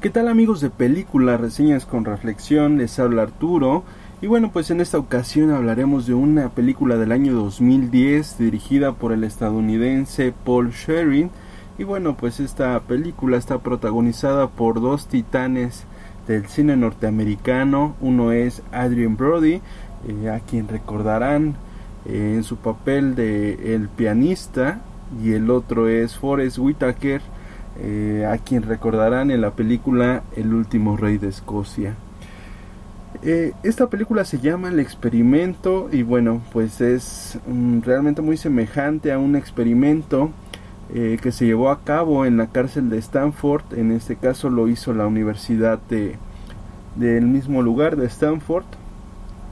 ¿Qué tal amigos de película, reseñas con reflexión? Les habla Arturo. Y bueno, pues en esta ocasión hablaremos de una película del año 2010 dirigida por el estadounidense Paul Sherin. Y bueno, pues esta película está protagonizada por dos titanes del cine norteamericano. Uno es Adrian Brody, eh, a quien recordarán eh, en su papel de el pianista. Y el otro es Forrest Whitaker eh, a quien recordarán en la película El último rey de Escocia. Eh, esta película se llama El experimento y bueno, pues es mm, realmente muy semejante a un experimento eh, que se llevó a cabo en la cárcel de Stanford. En este caso lo hizo la Universidad de, del mismo lugar de Stanford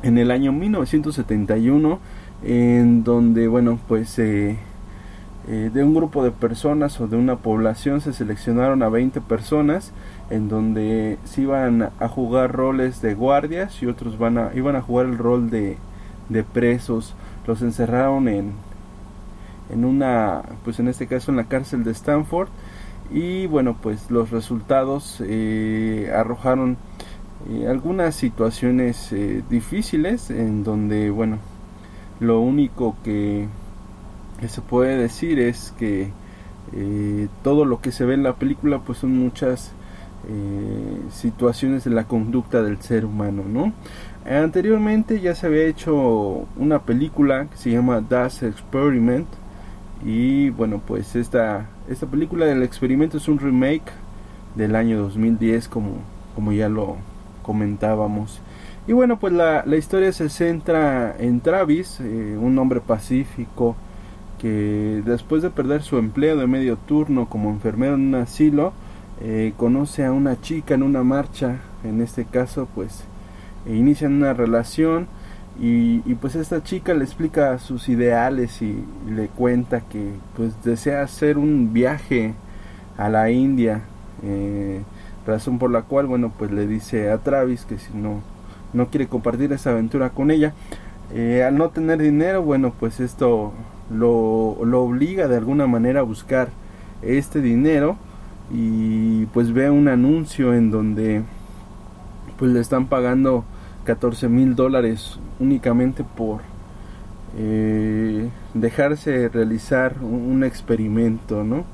en el año 1971 en donde bueno pues eh, de un grupo de personas o de una población se seleccionaron a 20 personas en donde se iban a jugar roles de guardias y otros van a, iban a jugar el rol de, de presos. Los encerraron en, en una, pues en este caso en la cárcel de Stanford y bueno pues los resultados eh, arrojaron eh, algunas situaciones difíciles en donde bueno lo único que que se puede decir es que eh, todo lo que se ve en la película pues son muchas eh, situaciones de la conducta del ser humano no anteriormente ya se había hecho una película que se llama Das Experiment y bueno pues esta esta película del experimento es un remake del año 2010 como como ya lo comentábamos. Y bueno pues la, la historia se centra en Travis eh, un hombre pacífico que después de perder su empleo de medio turno como enfermero en un asilo, eh, conoce a una chica en una marcha, en este caso pues e inician una relación y, pues esta chica le explica sus ideales y, le cuenta que pues desea hacer un viaje a la India, eh, razón por la cual bueno pues le dice a Travis que si no no quiere compartir esa aventura con ella, eh, al no tener dinero bueno pues esto lo, lo obliga de alguna manera a buscar este dinero y pues ve un anuncio en donde pues le están pagando 14 mil dólares únicamente por eh, dejarse realizar un, experimento no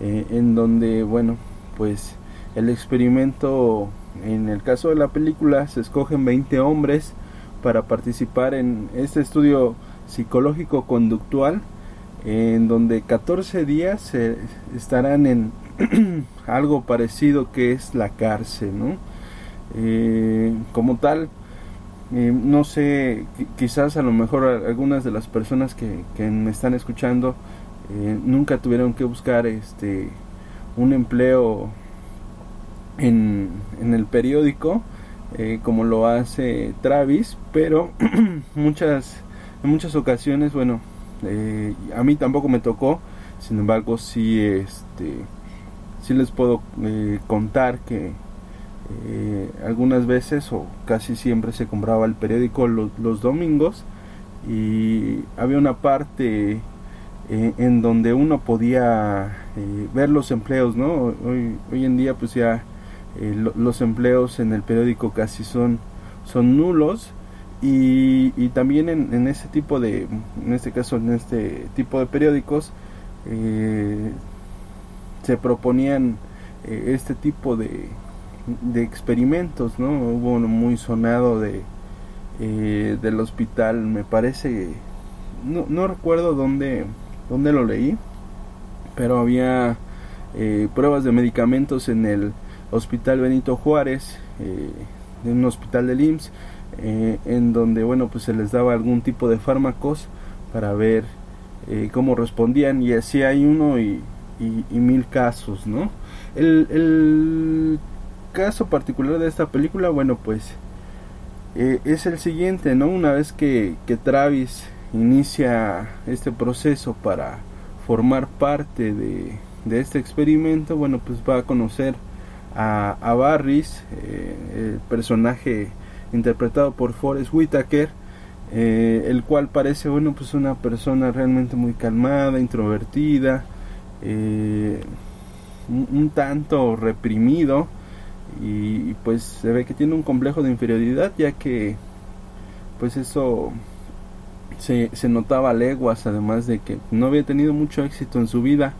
eh, en donde bueno pues el experimento en el caso de la película se escogen 20 hombres para participar en este estudio psicológico conductual en donde 14 días estarán en algo parecido que es la cárcel. Eh, como tal, eh, no sé, quizás a lo mejor algunas de las personas que, que me están escuchando eh, nunca tuvieron que buscar este un empleo en, en el periódico como lo hace Travis, pero muchas en muchas ocasiones, bueno, eh, a mí tampoco me tocó, sin embargo, sí, este, sí les puedo eh, contar que eh, algunas veces o casi siempre se compraba el periódico los, domingos y había una parte en donde uno podía ver los empleos, ¿no? Hoy, en día pues ya los empleos en el periódico casi son, son nulos y, y también en, en, ese tipo de, en este caso, en este tipo de periódicos, eh, se proponían eh, este tipo de, de experimentos, ¿no? Hubo uno muy sonado de, eh, del hospital, me parece, no, no recuerdo dónde, dónde lo leí, pero había pruebas de medicamentos en el hospital Benito Juárez, en un hospital del IMSS, eh, en donde bueno pues se les daba algún tipo de fármacos para ver eh, cómo respondían y así hay uno y, mil casos no el, caso particular de esta película bueno pues eh, es el siguiente no una vez que, que Travis inicia este proceso para formar parte de, de este experimento bueno pues va a conocer a, a Barris el personaje interpretado por Forrest Whitaker, eh, el cual parece, bueno, pues una persona realmente muy calmada, introvertida, eh, un, tanto reprimido y, pues se ve que tiene un complejo de inferioridad ya que pues eso se, se notaba a leguas además de que no había tenido mucho éxito en su vida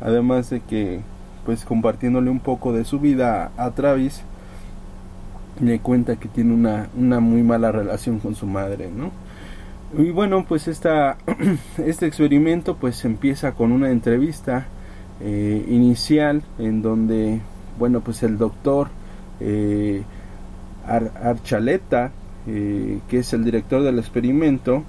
además de que pues compartiéndole un poco de su vida a Travis le cuenta que tiene una, una muy mala relación con su madre, ¿no? Y bueno, pues esta, este experimento pues empieza con una entrevista eh, inicial en donde, bueno, pues el doctor eh, Archaleta, eh, que es el director del experimento,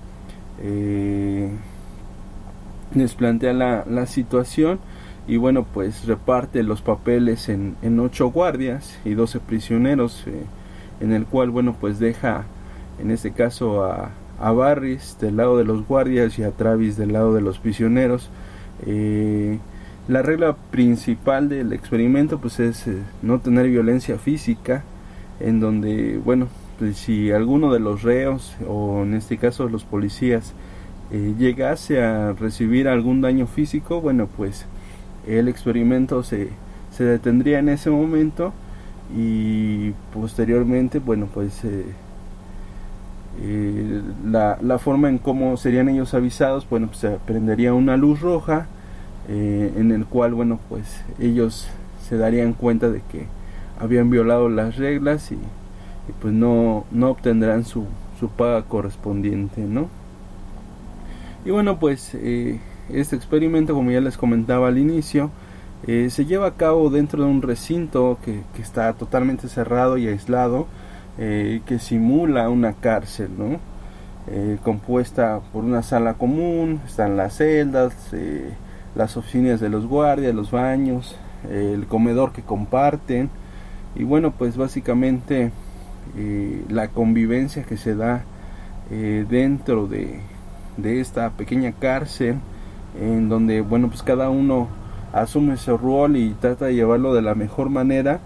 les plantea la, la situación y bueno pues reparte los papeles en, en ocho guardias y 12 prisioneros en el cual bueno pues deja en este caso a, a Barris del lado de los guardias y a Travis del lado de los prisioneros. Eh, la regla principal del experimento pues es eh, no tener violencia física en donde bueno pues si alguno de los reos o en este caso los policías llegase a recibir algún daño físico bueno pues el experimento se, se detendría en ese momento y posteriormente, bueno, pues eh, eh, la, la, forma en cómo serían ellos avisados, bueno, pues se prendería una luz roja eh, en el cual, bueno, pues ellos se darían cuenta de que habían violado las reglas y, y pues no, no obtendrán su, su paga correspondiente, ¿no? Y bueno, pues este experimento, como ya les comentaba al inicio, eh, se lleva a cabo dentro de un recinto que, está totalmente cerrado y aislado, eh, que simula una cárcel, ¿no? Eh, compuesta por una sala común, están las celdas, las oficinas de los guardias, los baños, el comedor que comparten y bueno, pues básicamente la convivencia que se da dentro de, de esta pequeña cárcel en donde, bueno, pues cada uno asume su rol y trata de llevarlo de la mejor manera,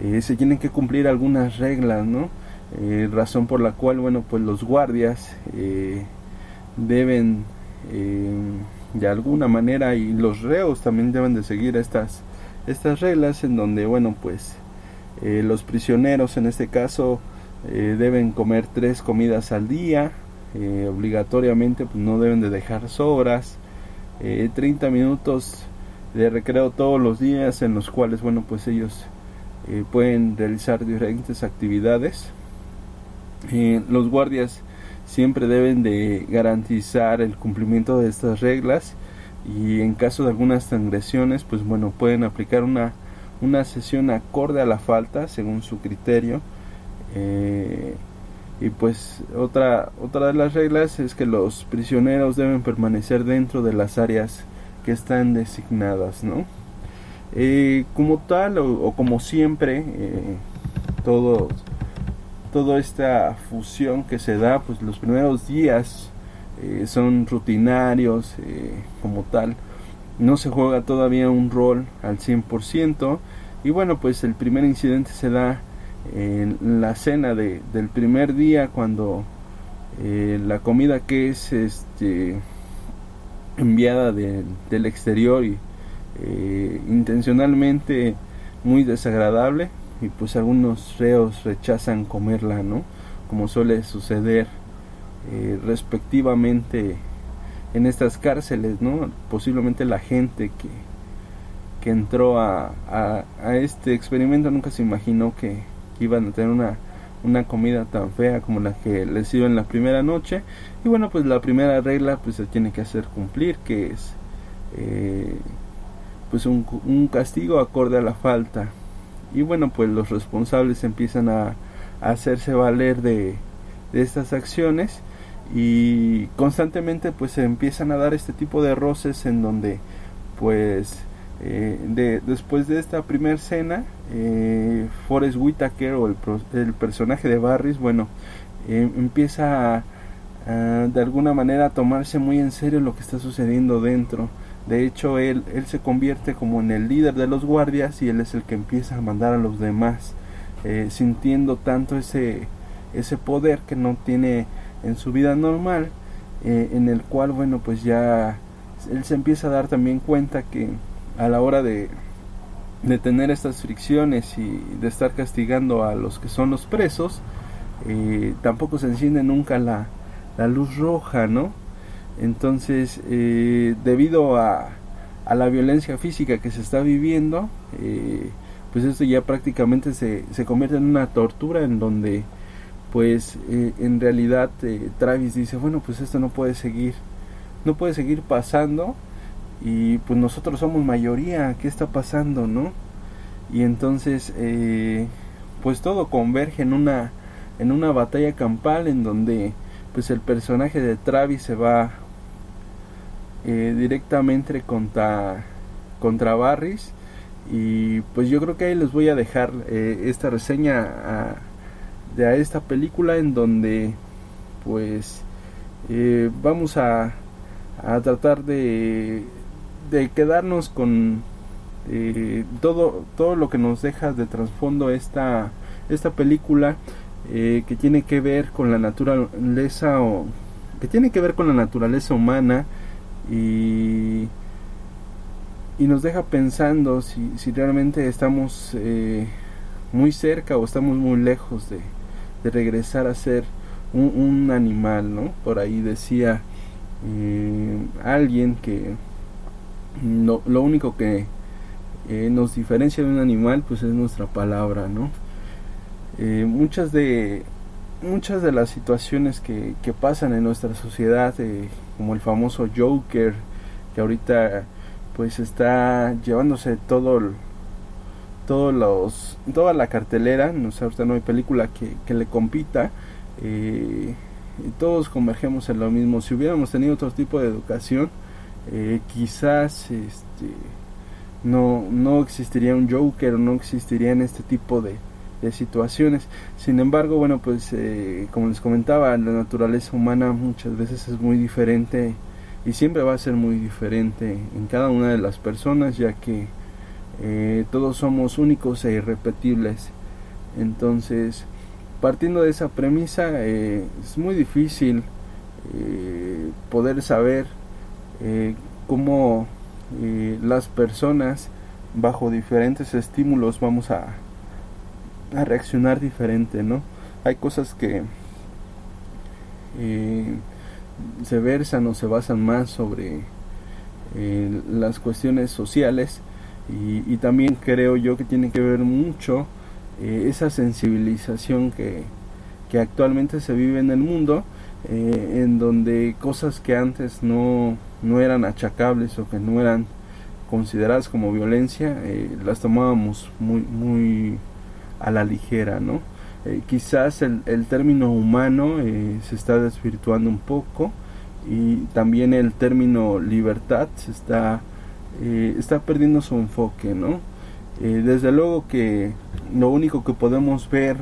eh, se tienen que cumplir algunas reglas, ¿no? Eh, razón por la cual, bueno, pues los guardias eh, deben de alguna manera y los reos también deben de seguir estas estas reglas en donde, bueno, pues los prisioneros en este caso deben comer tres comidas al día, obligatoriamente pues no deben de dejar sobras, 30 eh, minutos de recreo todos los días en los cuales bueno pues ellos eh, pueden realizar diferentes actividades. Eh, los guardias siempre deben de garantizar el cumplimiento de estas reglas y en caso de algunas transgresiones pues bueno pueden aplicar una una sesión acorde a la falta según su criterio. Y pues otra otra de las reglas es que los prisioneros deben permanecer dentro de las áreas que están designadas no eh, como tal o, como siempre eh, todo toda esta fusión que se da pues los primeros días eh, son rutinarios como tal. No se juega todavía un rol al 100% y bueno pues el primer incidente se da en la cena de, del primer día cuando la comida que es este enviada del exterior y eh, intencionalmente muy desagradable y pues algunos reos rechazan comerla no como suele suceder eh, respectivamente en estas cárceles no posiblemente la gente que que entró a, a este experimento nunca se imaginó que iban a tener una, una comida tan fea como la que les en la primera noche. Y bueno pues la primera regla pues se tiene que hacer cumplir que es eh, pues un, castigo acorde a la falta. Y bueno pues los responsables empiezan a, hacerse valer de, estas acciones. Y constantemente pues se empiezan a dar este tipo de roces en donde pues eh, de, después de esta primera escena eh, Forrest Whitaker o el, el, personaje de Barris bueno eh, empieza a, de alguna manera a tomarse muy en serio lo que está sucediendo dentro. De hecho él, se convierte como en el líder de los guardias y él es el que empieza a mandar a los demás eh, sintiendo tanto ese ese poder que no tiene en su vida normal, eh, en el cual, bueno, pues ya él se empieza a dar también cuenta que a la hora de, de tener estas fricciones y de estar castigando a los que son los presos, eh, tampoco se enciende nunca la, la luz roja, ¿no? Entonces, eh, debido a, a, la violencia física que se está viviendo, pues esto ya prácticamente se, se convierte en una tortura en donde pues eh, en realidad eh, Travis dice, bueno, pues esto no puede seguir, no puede seguir pasando y pues nosotros somos mayoría, ¿qué está pasando, no? Y entonces, eh, pues todo converge en una, en una batalla campal en donde pues el personaje de Travis se va directamente contra, contra Barris y pues yo creo que ahí les voy a dejar esta reseña a de esta película en donde pues eh, vamos a, a, tratar de, de quedarnos con eh, todo, todo lo que nos deja de trasfondo esta, esta película eh, que tiene que ver con la naturaleza o que tiene que ver con la naturaleza humana y, y nos deja pensando si, si realmente estamos muy cerca o estamos muy lejos de, de regresar a ser un, animal, ¿no? Por ahí decía eh, alguien que no, lo único que eh, nos diferencia de un animal pues es nuestra palabra, ¿no? Eh, muchas de muchas de las situaciones que, que pasan en nuestra sociedad como el famoso Joker que ahorita pues está llevándose todo el, todos los, toda la cartelera, no sé, ahorita no hay película que, le compita, eh, y todos convergemos en lo mismo. Si hubiéramos tenido otro tipo de educación, eh, quizás este, no, no existiría un Joker o no existirían este tipo de, situaciones. Sin embargo, bueno, pues eh, como les comentaba, la naturaleza humana muchas veces es muy diferente y siempre va a ser muy diferente en cada una de las personas, ya que eh, todos somos únicos e irrepetibles. Entonces, partiendo de esa premisa, eh, es muy difícil poder saber cómo las personas bajo diferentes estímulos vamos a, reaccionar diferente, ¿no? Hay cosas que se versan o se basan más sobre las cuestiones sociales y, también creo yo que tiene que ver mucho eh, esa sensibilización que, que, actualmente se vive en el mundo, eh, en donde cosas que antes no, no eran achacables o que no eran consideradas como violencia, eh, las tomábamos muy, muy a la ligera, ¿no? quizás el, el, término humano se está desvirtuando un poco y también el término libertad se está eh, está perdiendo su enfoque, ¿no? Eh, desde luego que lo único que podemos ver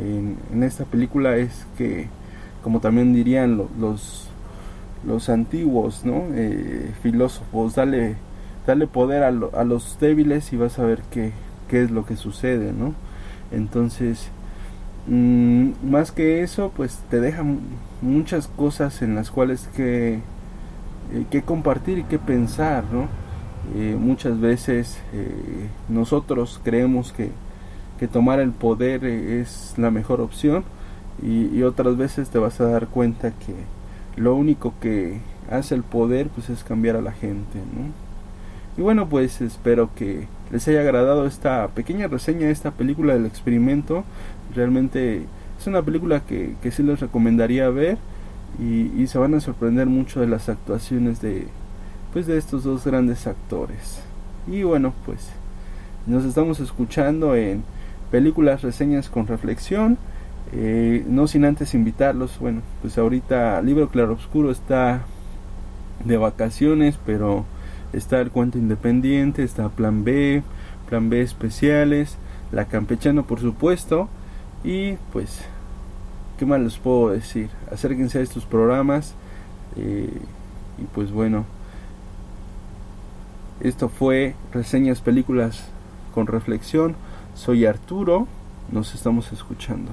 en, esta película es que, como también dirían los, los antiguos, ¿no? Eh, filósofos, dale, dale poder a, a, los débiles y vas a ver qué, qué es lo que sucede, ¿no? Entonces, mm, más que eso, pues te deja muchas cosas en las cuales que, que compartir y que pensar, ¿no? Eh, muchas veces eh, nosotros creemos que, que, tomar el poder eh, es la mejor opción y, otras veces te vas a dar cuenta que lo único que hace el poder pues es cambiar a la gente y bueno pues espero que les haya agradado esta pequeña reseña de esta película del experimento realmente es una película que, que sí les recomendaría ver y se van a sorprender mucho de las actuaciones de, pues de estos dos grandes actores. Y bueno, pues nos estamos escuchando en películas reseñas con reflexión. Eh, no sin antes invitarlos, bueno, pues ahorita Libro Claroscuro está de vacaciones, pero está el cuento independiente, está Plan B, Plan B especiales, la campechano por supuesto, y pues, ¿qué más les puedo decir? Acérquense a estos programas, eh, y pues bueno, esto fue Reseñas Películas con Reflexión, soy Arturo, nos estamos escuchando.